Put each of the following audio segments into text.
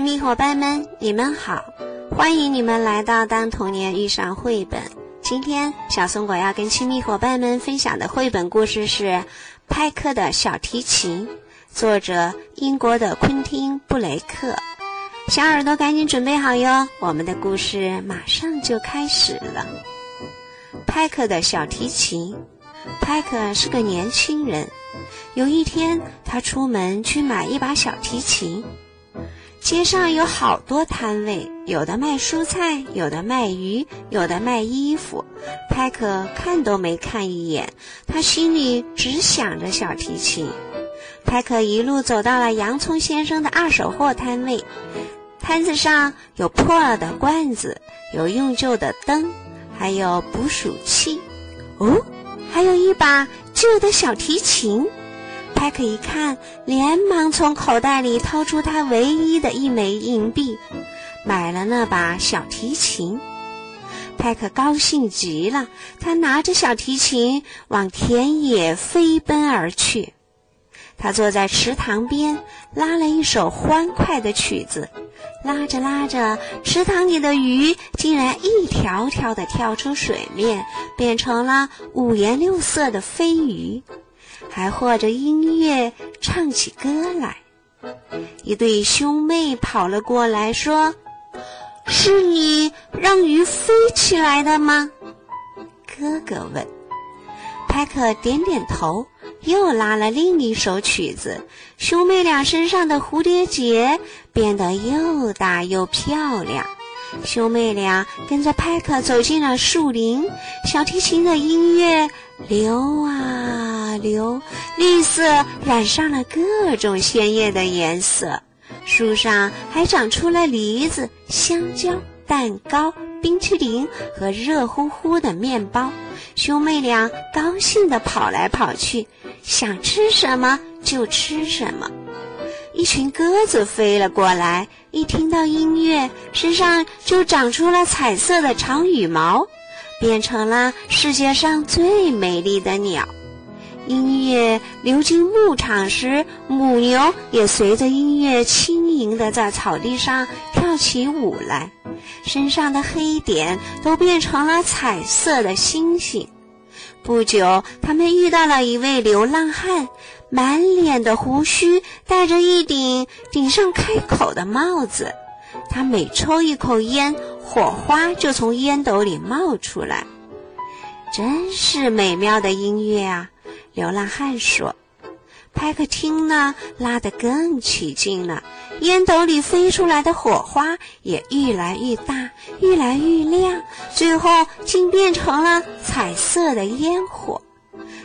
亲密伙伴们，你们好！欢迎你们来到《当童年遇上绘本》。今天，小松果要跟亲密伙伴们分享的绘本故事是《派克的小提琴》，作者英国的昆汀·布雷克。小耳朵赶紧准备好哟，我们的故事马上就开始了。派克的小提琴。派克是个年轻人。有一天，他出门去买一把小提琴。街上有好多摊位，有的卖蔬菜，有的卖鱼，有的卖衣服。派克看都没看一眼，他心里只想着小提琴。派克一路走到了洋葱先生的二手货摊位。摊子上有破了的罐子，有用旧的灯，还有捕鼠器。哦，还有一把旧的小提琴。派克一看，连忙从口袋里掏出他唯一的一枚硬币，买了那把小提琴。派克高兴极了，他拿着小提琴往田野飞奔而去。他坐在池塘边，拉了一首欢快的曲子。拉着拉着，池塘里的鱼竟然一条条的跳出水面，变成了五颜六色的飞鱼，还和着音乐唱起歌来。一对兄妹跑了过来，说：“是你让鱼飞起来的吗？”哥哥问。派克点点头。又拉了另一首曲子，兄妹俩身上的蝴蝶结变得又大又漂亮。兄妹俩跟着派克走进了树林，小提琴的音乐流啊小流，绿色染上了各种鲜艳的颜色。树上还长出了梨子、香蕉、蛋糕。冰淇淋和热乎乎的面包，兄妹俩高兴地跑来跑去，想吃什么就吃什么。一群鸽子飞了过来，一听到音乐，身上就长出了彩色的长羽毛，变成了世界上最美丽的鸟。音乐流进牧场时，母牛也随着音乐轻盈地在草地上跳起舞来。身上的黑点都变成了彩色的星星。不久，他们遇到了一位流浪汉，满脸的胡须，戴着一顶顶上开口的帽子。他每抽一口烟，火花就从烟斗里冒出来。真是美妙的音乐啊！流浪汉说。派克听呢，拉得更起劲了。烟斗里飞出来的火花也越来越大，越来越亮，最后竟变成了彩色的烟火。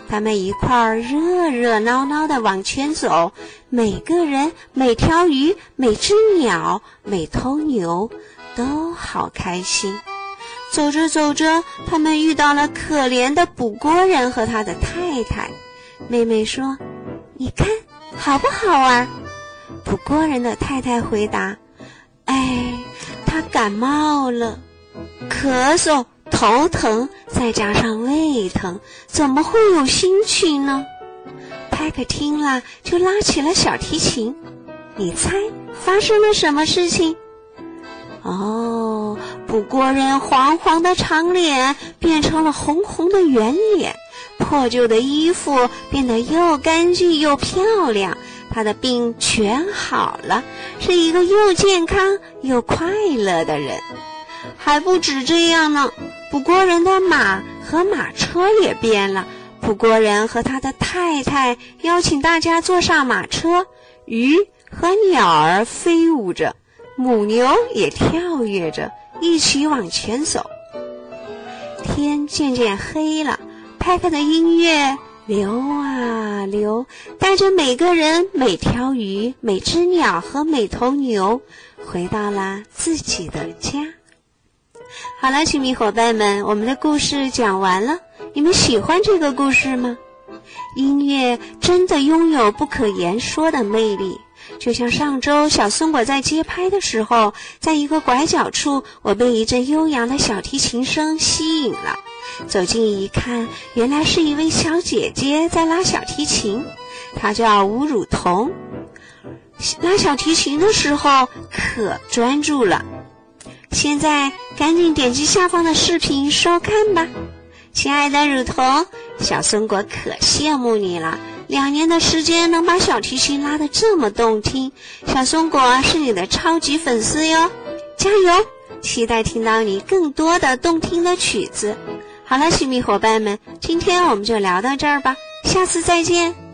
他们一块儿热热闹闹地往前走，每个人、每条鱼、每只鸟、每头牛都好开心。走着走着，他们遇到了可怜的捕锅人和他的太太。妹妹说。你看，好不好玩？捕锅人的太太回答：“哎，他感冒了，咳嗽、头疼，再加上胃疼，怎么会有心情呢？”派克听了，就拉起了小提琴。你猜发生了什么事情？哦，捕过人黄黄的长脸变成了红红的圆脸。破旧的衣服变得又干净又漂亮，他的病全好了，是一个又健康又快乐的人。还不止这样呢，捕过人的马和马车也变了。捕过人和他的太太邀请大家坐上马车，鱼和鸟儿飞舞着，母牛也跳跃着，一起往前走。天渐渐黑了。派克的音乐流啊流，带着每个人、每条鱼、每只鸟和每头牛，回到了自己的家。好了，亲密伙伴们，我们的故事讲完了。你们喜欢这个故事吗？音乐真的拥有不可言说的魅力。就像上周小松果在街拍的时候，在一个拐角处，我被一阵悠扬的小提琴声吸引了。走近一看，原来是一位小姐姐在拉小提琴，她叫吴汝彤。拉小提琴的时候可专注了。现在赶紧点击下方的视频收看吧，亲爱的乳彤，小松果可羡慕你了。两年的时间能把小提琴拉得这么动听，小松果是你的超级粉丝哟！加油，期待听到你更多的动听的曲子。好了，亲密伙伴们，今天我们就聊到这儿吧，下次再见。